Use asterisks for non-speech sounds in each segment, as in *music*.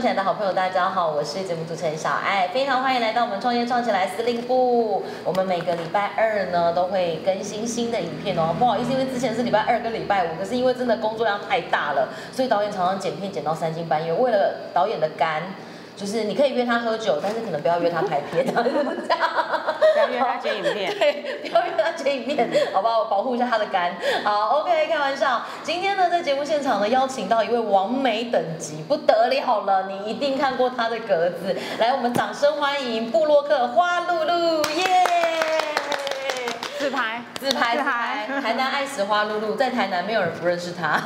创起来的好朋友，大家好，我是节目主持人小爱，非常欢迎来到我们创业创起来司令部。我们每个礼拜二呢都会更新新的影片哦。不好意思，因为之前是礼拜二跟礼拜五，可是因为真的工作量太大了，所以导演常常剪片剪到三更半夜。为了导演的肝。就是你可以约他喝酒，但是可能不要约他拍片，这样。不要约他剪影片，对，不要约他剪影片，好不好？保护一下他的肝。好，OK，开玩笑。今天呢，在节目现场呢，邀请到一位王美等级，不得了了，你一定看过他的格子。来，我们掌声欢迎布洛克花露露，耶！自拍，自拍，自拍。台南爱食花露露，在台南没有人不认识她。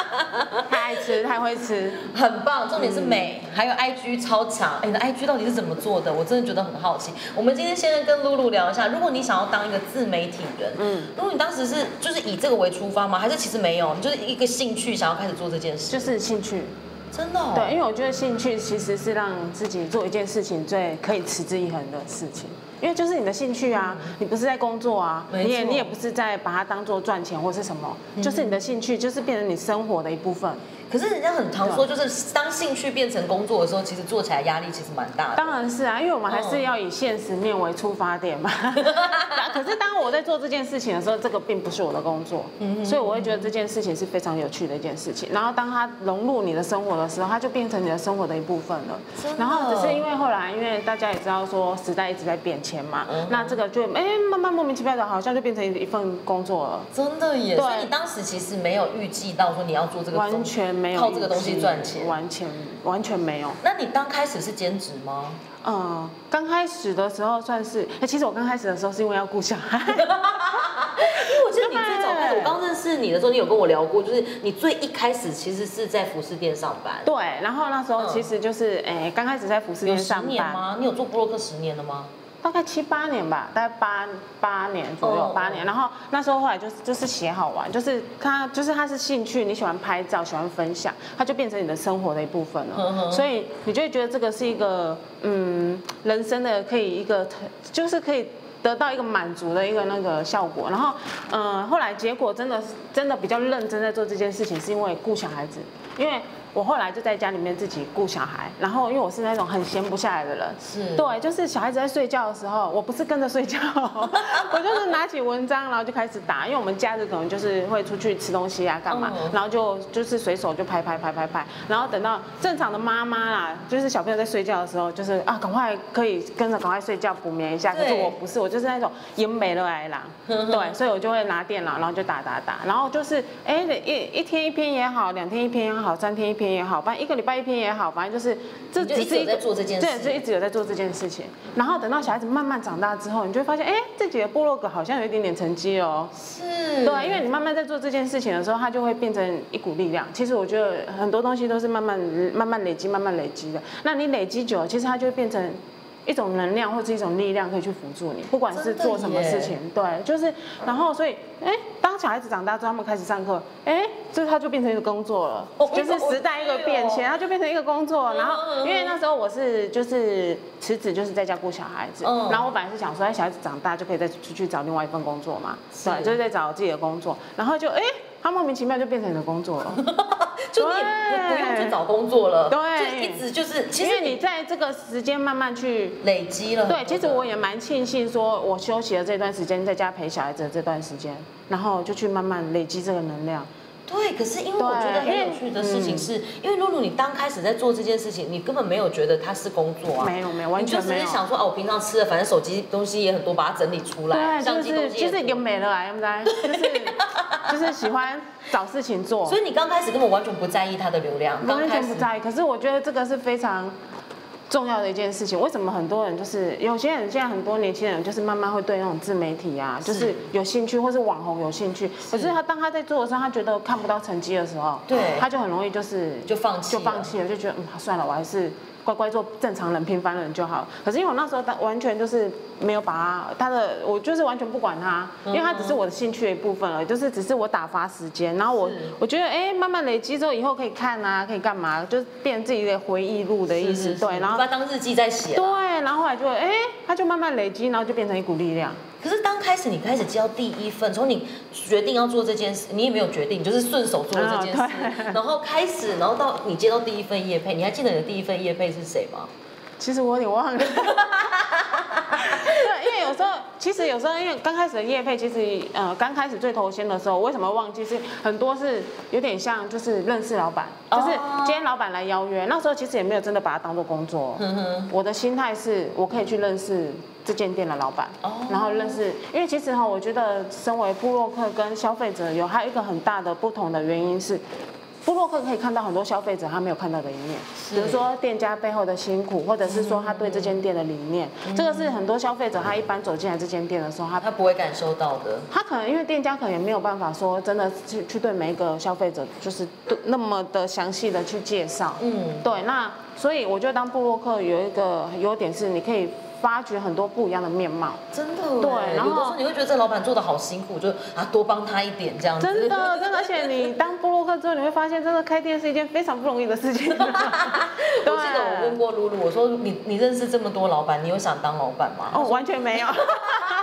*laughs* 太爱吃，太会吃，很棒。重点是美，还有 IG 超强。哎你的 IG 到底是怎么做的？我真的觉得很好奇。我们今天先跟露露聊一下，如果你想要当一个自媒体人，嗯，如果你当时是就是以这个为出发吗？还是其实没有，你就是一个兴趣想要开始做这件事？就是兴趣，真的。对，因为我觉得兴趣其实是让自己做一件事情最可以持之以恒的事情。因为就是你的兴趣啊，你不是在工作啊，你也你也不是在把它当做赚钱或是什么，就是你的兴趣，就是变成你生活的一部分。可是人家很常说，就是当兴趣变成工作的时候，其实做起来压力其实蛮大的。当然是啊，因为我们还是要以现实面为出发点嘛。*laughs* 可是当我在做这件事情的时候，这个并不是我的工作，所以我会觉得这件事情是非常有趣的一件事情。然后当它融入你的生活的时候，它就变成你的生活的一部分了。然后只是因为后来，因为大家也知道说时代一直在变迁嘛，那这个就哎慢慢莫名其妙的，好像就变成一份工作了。真的耶！所以你当时其实没有预计到说你要做这个，完全。靠这个东西赚钱，完全完全没有。那你刚开始是兼职吗？嗯，刚开始的时候算是。哎，其实我刚开始的时候是因为要顾小孩。*laughs* 因为我记得你最早开始，我刚认识你的时候，你有跟我聊过，就是你最一开始其实是在服饰店上班。对，然后那时候其实就是，哎，刚开始在服饰店上班吗？你有做布洛克十年了吗？大概七八年吧，大概八八年左右，八年。然后那时候后来就是就是写好玩，就是他就是他是兴趣，你喜欢拍照，喜欢分享，他就变成你的生活的一部分了。所以你就会觉得这个是一个嗯人生的可以一个就是可以得到一个满足的一个那个效果。然后嗯后来结果真的真的比较认真在做这件事情，是因为顾小孩子，因为。我后来就在家里面自己顾小孩，然后因为我是那种很闲不下来的人，是。对，就是小孩子在睡觉的时候，我不是跟着睡觉，*laughs* 我就是拿起文章，然后就开始打，因为我们假日可能就是会出去吃东西啊，干嘛，然后就就是随手就拍拍拍拍拍，然后等到正常的妈妈啦，就是小朋友在睡觉的时候，就是啊，赶快可以跟着赶快睡觉补眠一下，可是我不是，我就是那种眼没了来啦，*laughs* 对，所以我就会拿电脑，然后就打打打，然后就是哎，一一天一篇也好，两天一篇也好，三天一篇。也好，反正一个礼拜一篇也好，反正就是这只是在做这件事，对，就一直有在做这件事情。然后等到小孩子慢慢长大之后，你就会发现，哎，自己的部落格好像有一点点成绩哦。是，对，因为你慢慢在做这件事情的时候，它就会变成一股力量。其实我觉得很多东西都是慢慢慢慢累积、慢慢累积的。那你累积久，了，其实它就会变成。一种能量或者一种力量可以去辅助你，不管是做什么事情，对，就是，然后所以，哎，当小孩子长大之后，他们开始上课，哎，这他就变成一个工作了，就是时代一个变迁，他就变成一个工作。然后，因为那时候我是就是辞职，就是在家顾小孩子，然后我本来是想说，哎，小孩子长大就可以再出去找另外一份工作嘛，对，就是在找自己的工作，然后就哎。他莫名其妙就变成你的工作了，*laughs* 就你不用去找工作了，对，就一直就是，其实你在这个时间慢慢去累积了。对，其实我也蛮庆幸，说我休息了这段时间，在家陪小孩子的这段时间，然后就去慢慢累积这个能量。对，可是因为我觉得很有趣的事情是，因为露露你刚开始在做这件事情，你根本没有觉得它是工作啊，没有没有，完全没有。你就只是想说，哦，我平常吃的，反正手机东西也很多，把它整理出来，相机东西其实已经没了，对不对？就是就是喜欢找事情做。*laughs* 所以你刚开始根本完全不在意它的流量，完全不在意。可是我觉得这个是非常。重要的一件事情，为什么很多人就是有些人现在很多年轻人就是慢慢会对那种自媒体啊，就是有兴趣，或是网红有兴趣，可是他当他在做的时候，他觉得看不到成绩的时候，对，他就很容易就是就放弃，就放弃了，就觉得嗯算了，我还是。乖乖做正常人、平凡人就好。可是因为我那时候他完全就是没有把他他的，我就是完全不管他，因为他只是我的兴趣的一部分了，就是只是我打发时间。然后我我觉得哎，慢慢累积之后，以后可以看啊，可以干嘛，就是变自己的回忆录的意思。对，然后把它当日记在写。对，然后后来就哎，他就慢慢累积，然后就变成一股力量。可是刚开始你开始接到第一份，从你决定要做这件事，你也没有决定，就是顺手做了这件事，啊然后开始，然后到你接到第一份业配，你还记得你的第一份业配是谁吗？其实我有点忘了。*laughs* *laughs* 对，因为有时候，其实有时候，因为刚开始的业配，其实呃，刚开始最头先的时候，为什么忘记？是很多是有点像，就是认识老板，就是哦今天老板来邀约，那时候其实也没有真的把它当做工作。嗯哼，我的心态是我可以去认识这间店的老板，哦然后认识，因为其实哈，我觉得身为布洛克跟消费者有还有一个很大的不同的原因是。布洛克可以看到很多消费者他没有看到的一面，比如说店家背后的辛苦，或者是说他对这间店的理念，这个是很多消费者他一般走进来这间店的时候，他他不会感受到的。他可能因为店家可能也没有办法说真的去去对每一个消费者就是对那么的详细的去介绍，嗯，对，那所以我觉得当布洛克有一个优点是你可以发掘很多不一样的面貌，真的。对然后有的时候你会觉得这老板做的好辛苦，就啊多帮他一点这样子。真的真的，而且你当之后，你会发现真的开店是一件非常不容易的事情。*laughs* 我记得我问过露露，我说你你认识这么多老板，你有想当老板吗？哦，完全没有，非 *laughs*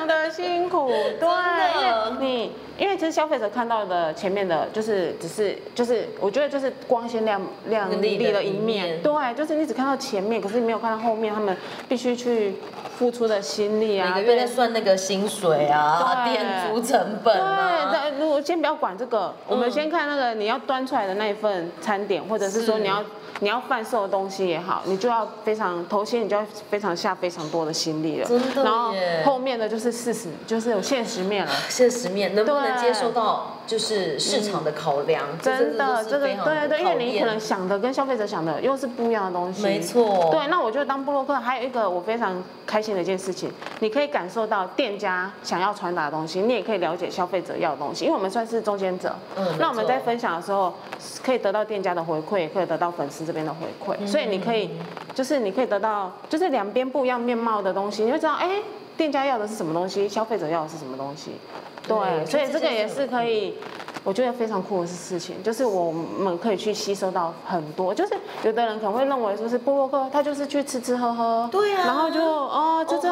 常的辛苦。对，因为你因为其实消费者看到的前面的，就是只是就是，我觉得就是光鲜亮亮丽的一面。对，就是你只看到前面，可是你没有看到后面他们必须去付出的心力啊。每个月在算那个薪水啊、对店租成本啊。对，如果先不要管这个，我们嗯先看那个你要端出来的那一份餐点，或者是说你要你要贩售的东西也好，你就要非常头先你就要非常下非常多的心力了。真的然后后面的就是事实，就是有现实面了。现实面能不能接受到就是市场的考量？这真的，这个是非常对对，因为你可能想的跟消费者想的又是不一样的东西。没错，对，那我觉得当布洛克还有一个我非常开心的一件事情，你可以感受到店家想要传达的东西，你也可以了解消费者要的东西，因为我们算是中间者。嗯那我们在分享的时候，可以得到店家的回馈，也可以得到粉丝这边的回馈，所以你可以，就是你可以得到，就是两边不一样面貌的东西，你会知道，哎，店家要的是什么东西，消费者要的是什么东西。对，对所以这个也是可以。我觉得非常酷的事情，就是我们可以去吸收到很多。就是有的人可能会认为说是布洛克，他就是去吃吃喝喝，对啊然后就哦吃吃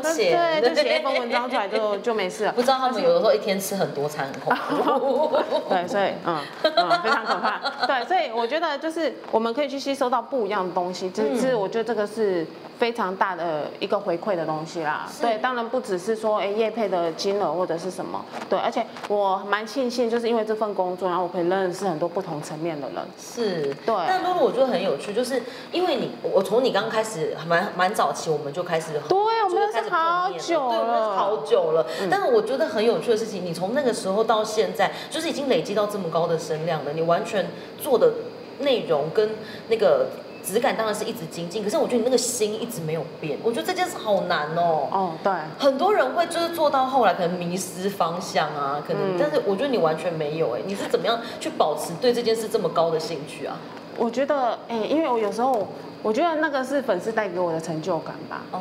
钱对，就写一封文章出来就 *laughs* 就没事了不。知道他们有的时候一天吃很多餐，很恐怖。*laughs* 对，所以嗯嗯非常可怕。对，所以我觉得就是我们可以去吸收到不一样的东西，这是我觉得这个是非常大的一个回馈的东西啦。对，当然不只是说哎业配的金额或者是什么，对，而且我蛮庆幸，就是因为这份工作，然后我可以认识很多不同层面的人。是，对但露露我觉得很有趣，就是因为你，我从你刚开始蛮蛮早期，我们就开始对，我们认就开始识好久了久对，我认识了，好久了。但是我觉得很有趣的事情，你从那个时候到现在，就是已经累积到这么高的声量了，你完全做的内容跟那个质感当然是一直精进，可是我觉得你那个心一直没有变，我觉得这件事好难哦。哦，对。很多人会就是做到后来可能迷失方向啊，可能，嗯但是我觉得你完全没有哎，你是怎么样去保持对这件事这么高的兴趣啊？我觉得，哎、因为我有时候，我觉得那个是粉丝带给我的成就感吧。哦，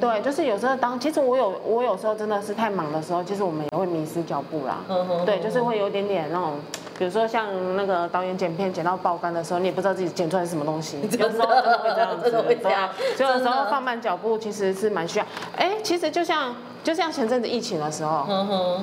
对，就是有时候当，其实我有，我有时候真的是太忙的时候，其实我们也会迷失脚步啦。对，就是会有一点点那种，比如说像那个导演剪片剪到爆肝的时候，你也不知道自己剪出来是什么东西，有时候真的会这样子，会这样所以有时候放慢脚步其实是蛮需要。哎，其实就像就像前阵子疫情的时候，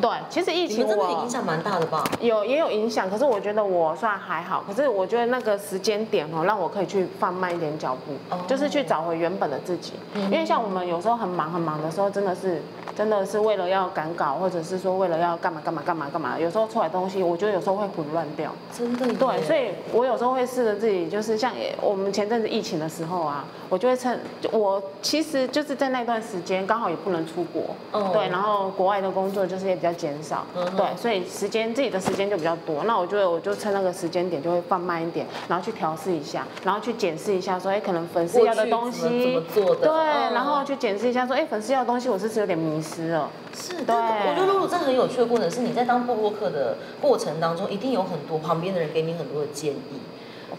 对，其实疫情我影响蛮大的吧？有也有影响，可是我觉得我算还好。可是我觉得那个时间点哦，让我可以去放慢一点脚步，哦就是去找回原本的自己。因为像我们有时候很忙很忙的时候，真的是真的是为了要赶稿，或者是说为了要干嘛干嘛干嘛干嘛，有时候出来东西，我觉得有时候会混乱掉。真的对，所以我有时候会试着自己，就是像我们前阵子疫情的时候啊，我就会趁我其实就是在那段时间刚好也不能出国，哦。对，然后国外的工作就是也比较减少，嗯对，所以时间自己的时间就比较多。那我觉得我就趁那个时间点就会放慢一点，然后去调试一下，然后去检视一下说，哎，可能粉丝要的东西。怎么做的。对，嗯。然后去检视一下说，哎，粉丝要的东西我是不是有点迷失了？是，对我觉得露露这很有趣的过程是，你在当布洛克的过程当中，一定有很多旁边的人给你很多的建议。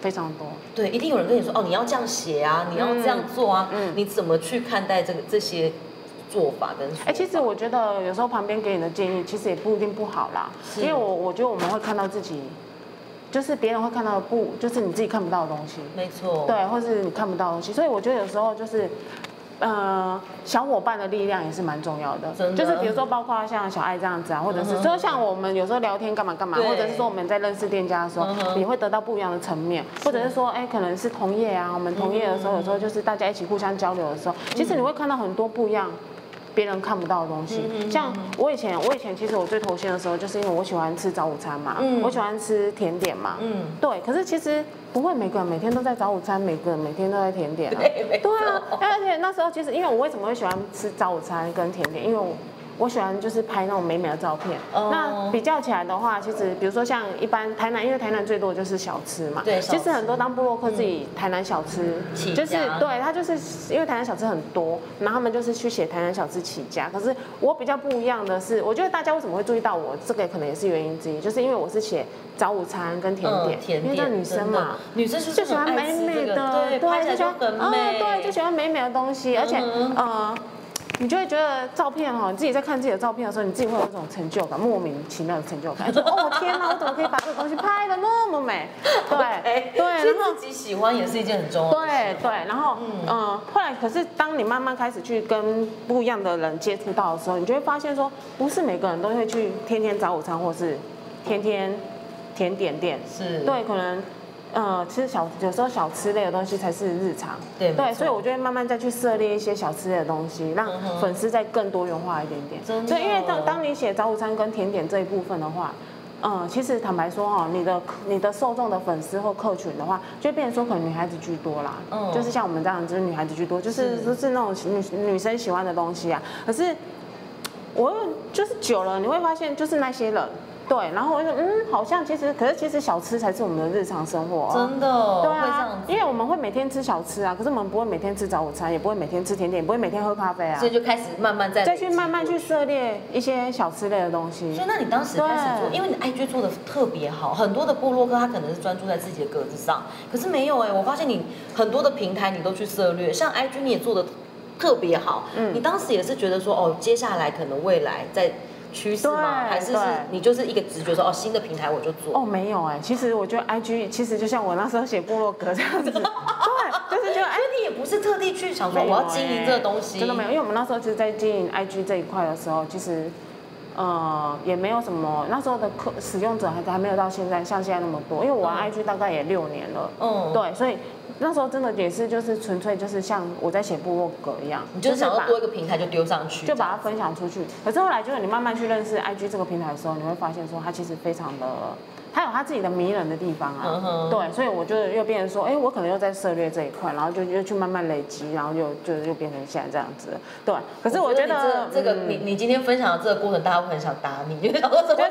非常多。对，一定有人跟你说，哦，你要这样写啊，你要这样做啊，嗯你怎么去看待这个这些做法跟？哎、其实我觉得有时候旁边给你的建议，其实也不一定不好啦。是因为我我觉得我们会看到自己，就是别人会看到的不，就是你自己看不到的东西，没错，对，或是你看不到的东西。所以我觉得有时候就是呃，小伙伴的力量也是蛮重要的，的。就是比如说包括像小爱这样子啊，或者是说像我们有时候聊天干嘛干嘛，或者是说我们在认识店家的时候嗯，哼。也会得到不一样的层面，或者是说，哎，可能是同业啊，我们同业的时候，有时候就是大家一起互相交流的时候，其实你会看到很多不一样。别人看不到的东西，像我以前，我以前其实我最头先的时候，就是因为我喜欢吃早午餐嘛，嗯。我喜欢吃甜点嘛，嗯，对，可是其实不会每个人每天都在早午餐，每个人每天都在甜点啊。对啊，而且那时候其实因为我为什么会喜欢吃早午餐跟甜点，因为我。喜欢就是拍那种美美的照片。哦那比较起来的话，其实比如说像一般台南，因为台南最多就是小吃嘛。对其实很多当布洛克自己台南小吃，就是对他就是因为台南小吃很多，然后他们就是去写台南小吃起家。可是我比较不一样的是，我觉得大家为什么会注意到我，这个可能也是原因之一，就是因为我是写早午餐跟甜点，嗯甜因为这点女生嘛，女生就是就喜欢美美的，对，就就喜欢很美，嗯对，就喜欢美美的东西，而且嗯呃，你就会觉得照片哈，你自己在看自己的照片的时候，你自己会有一种成就感，莫名其妙的成就感，*laughs* 说哦天哪，我怎么可以把这个东西拍的那么美？*laughs* 对对，然后自己喜欢也是一件很重要的事。对对，然后嗯、后来可是当你慢慢开始去跟不一样的人接触到的时候，你就会发现说，不是每个人都会去天天早午餐或是天天甜点店，是，对，可能呃吃小有时候小吃类的东西才是日常，对，对所以我就会慢慢再去涉猎一些小吃类的东西，让粉丝再更多元化一点点。真的所以因为当当你写早午餐跟甜点这一部分的话。嗯，其实坦白说哈，你的你的受众的粉丝或客群的话，就变成说可能女孩子居多啦，嗯就是像我们这样，就是女孩子居多，就是是就是那种女女生喜欢的东西啊。可是我就是久了，你会发现就是那些人，对，然后我就嗯，好像其实，可是其实小吃才是我们的日常生活、啊，真的对会这样啊，子，因为我们会每天吃小吃啊，可是我们不会每天吃早午餐，也不会每天吃甜点，也不会每天喝咖啡啊。所，以就开始慢慢在再去慢慢去涉猎一些小吃类的东西。所以，。那你当时开始做，因为你 IG 做的特别好，很多的部落客他可能是专注在自己的格子上，可是没有哎、我发现你很多的平台你都去涉猎，像 IG 你也做的特别好，嗯。你当时也是觉得说哦，接下来可能未来在趋势吗？对还是是你就是一个直觉说哦，新的平台我就做，哦，没有哎、其实我觉得 IG 其实就像我那时候写部落格这样子，*laughs* 对，就是觉得哎你也不是特地去想说我要经营这个东西，真的没有，因为我们那时候其实，在经营 IG 这一块的时候，其实，呃，也没有什么，那时候的客使用者还还没有到现在像现在那么多，因为我玩 IG 大概也六年了，嗯，对，所以那时候真的也是就是纯粹就是像我在写部落格一样，你就是想要把多一个平台就丢上去，就把它分享出去。可是后来就是你慢慢去认识 IG 这个平台的时候，你会发现说它其实非常的，它有它自己的迷人的地方嗯啊。哼对，所以我就又变成说，哎，我可能又在涉猎这一块，然后就又去慢慢累积，然后又就又变成现在这样子了。对，可是我觉你得这这个嗯你你今天分享的这个过程，大家会很想打你，*laughs* *laughs* 就是想说怎么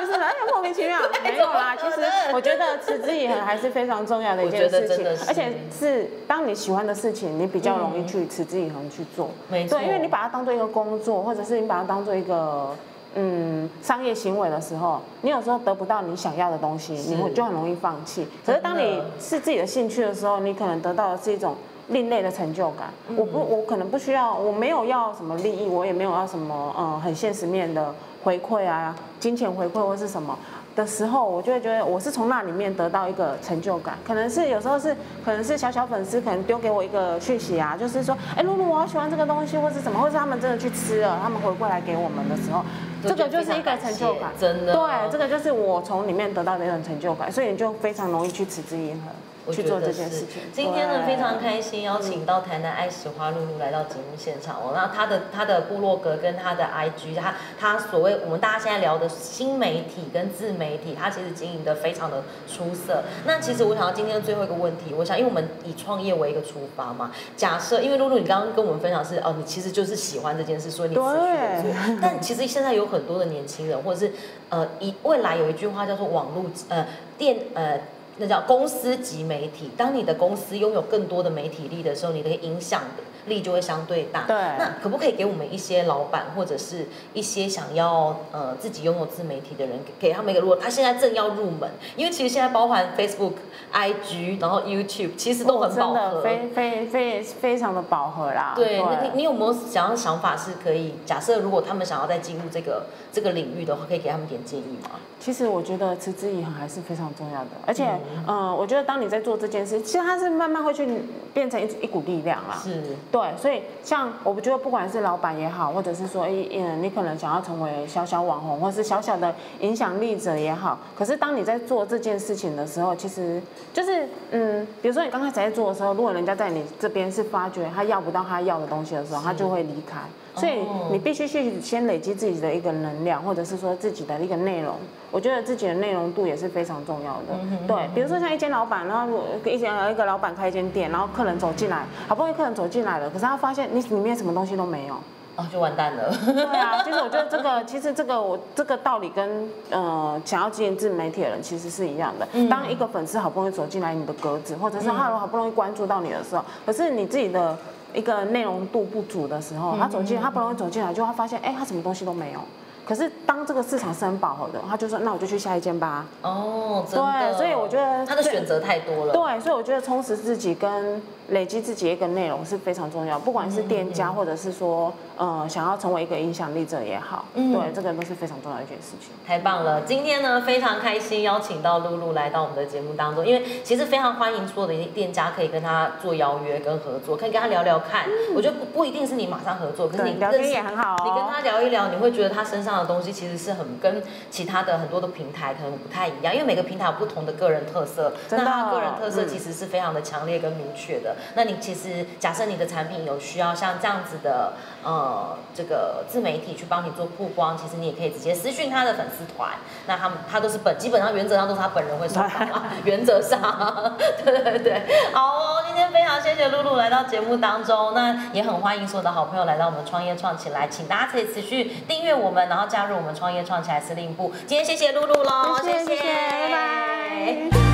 就是哎呀莫名其妙，没有啦。其实我觉得持之以恒还是非常重要的一件事情而且是当你喜欢的事情，你比较容易去持之以恒去做。没错，对，因为你把它当做一个工作，或者是你把它当做一个嗯商业行为的时候，你有时候得不到你想要的东西，你会就很容易放弃。可是当你是自己的兴趣的时候，你可能得到的是一种。另类的成就感，嗯我不，我可能不需要，我没有要什么利益，我也没有要什么，呃，很现实面的回馈啊，金钱回馈或是什么的时候，我就会觉得我是从那里面得到一个成就感，可能是有时候是，可能是小小粉丝可能丢给我一个讯息啊，就是说，哎，露露，我好喜欢这个东西，或是什么，或是他们真的去吃了，他们回过来给我们的时候，这个就是一个成就感，真的，对，这个就是我从里面得到的一种成就感，所以你就非常容易去持之以恒。去做这件事情。今天呢，非常开心邀请到台南爱石花露露来到节目现场哦。那她的她的部落格跟她的 IG，她她所谓我们大家现在聊的新媒体跟自媒体，她其实经营的非常的出色。那其实我想要今天的最后一个问题，我想因为我们以创业为一个出发嘛，假设因为露露你刚刚跟我们分享是哦，你其实就是喜欢这件事，所以你持续。但其实现在有很多的年轻人，或者是呃，一未来有一句话叫做网络呃电呃。那叫公司级媒体。当你的公司拥有更多的媒体力的时候，你的影响力就会相对大。对那可不可以给我们一些老板或者是一些想要呃自己拥有自媒体的人，给给他们一个，如果他现在正要入门，因为其实现在包含 Facebook、IG，然后 YouTube，其实都很饱和。非非非非常的饱和啦。对，那你你有没有想要想法是可以？假设如果他们想要再进入这个这个领域的话，可以给他们点建议吗？其实我觉得持之以恒还是非常重要的，而且嗯嗯，我觉得当你在做这件事，其实它是慢慢会去变成一一股力量啦。是，对，所以像我觉得不管是老板也好，或者是说，哎，嗯，你可能想要成为小小网红，或是小小的影响力者也好，可是当你在做这件事情的时候，其实就是，嗯，比如说你刚开始在做的时候，如果人家在你这边是发觉他要不到他要的东西的时候，他就会离开。所以你必须去先累积自己的一个能量，或者是说自己的一个内容。我觉得自己的内容度也是非常重要的。对，比如说像一间老板，然后一间一个老板开一间店，然后客人走进来，好不容易客人走进来了，可是他发现你里面什么东西都没有，哦，就完蛋了。对啊，其实我觉得这个，其实这个我这个道理跟呃想要经营自媒体的人其实是一样的。当一个粉丝好不容易走进来你的格子，或者是他好不容易关注到你的时候，可是你自己的。一个内容度不足的时候，他走进，他不容易走进来，就会发现，哎，他什么东西都没有。可是当这个市场是很饱和的，他就说，那我就去下一间吧。哦，对，所以我觉得他的选择太多了。对，所以我觉得充实自己跟累积自己一个内容是非常重要，不管是店家或者是说。呃，想要成为一个影响力者也好，对，这个都是非常重要的一件事情。太棒了，今天呢非常开心邀请到露露来到我们的节目当中，因为其实非常欢迎所有的店家可以跟他做邀约跟合作，可以跟他聊聊看。我觉得不不一定是你马上合作，可是你聊天也很好。你跟他聊一聊，你会觉得他身上的东西其实是很跟其他的很多的平台可能不太一样，因为每个平台有不同的个人特色，那他个人特色其实是非常的强烈跟明确的。那你其实假设你的产品有需要像这样子的。呃，这个自媒体去帮你做曝光，其实你也可以直接私讯他的粉丝团，那他们他都是本基本上原则上都是他本人会收到嘛，*laughs* 原则上，*laughs* 对对对，好哦，今天非常谢谢露露来到节目当中，那也很欢迎所有的好朋友来到我们创业创起来，请大家可以持续订阅我们，然后加入我们创业创起来司令部。今天谢谢露露喽，谢谢，拜拜。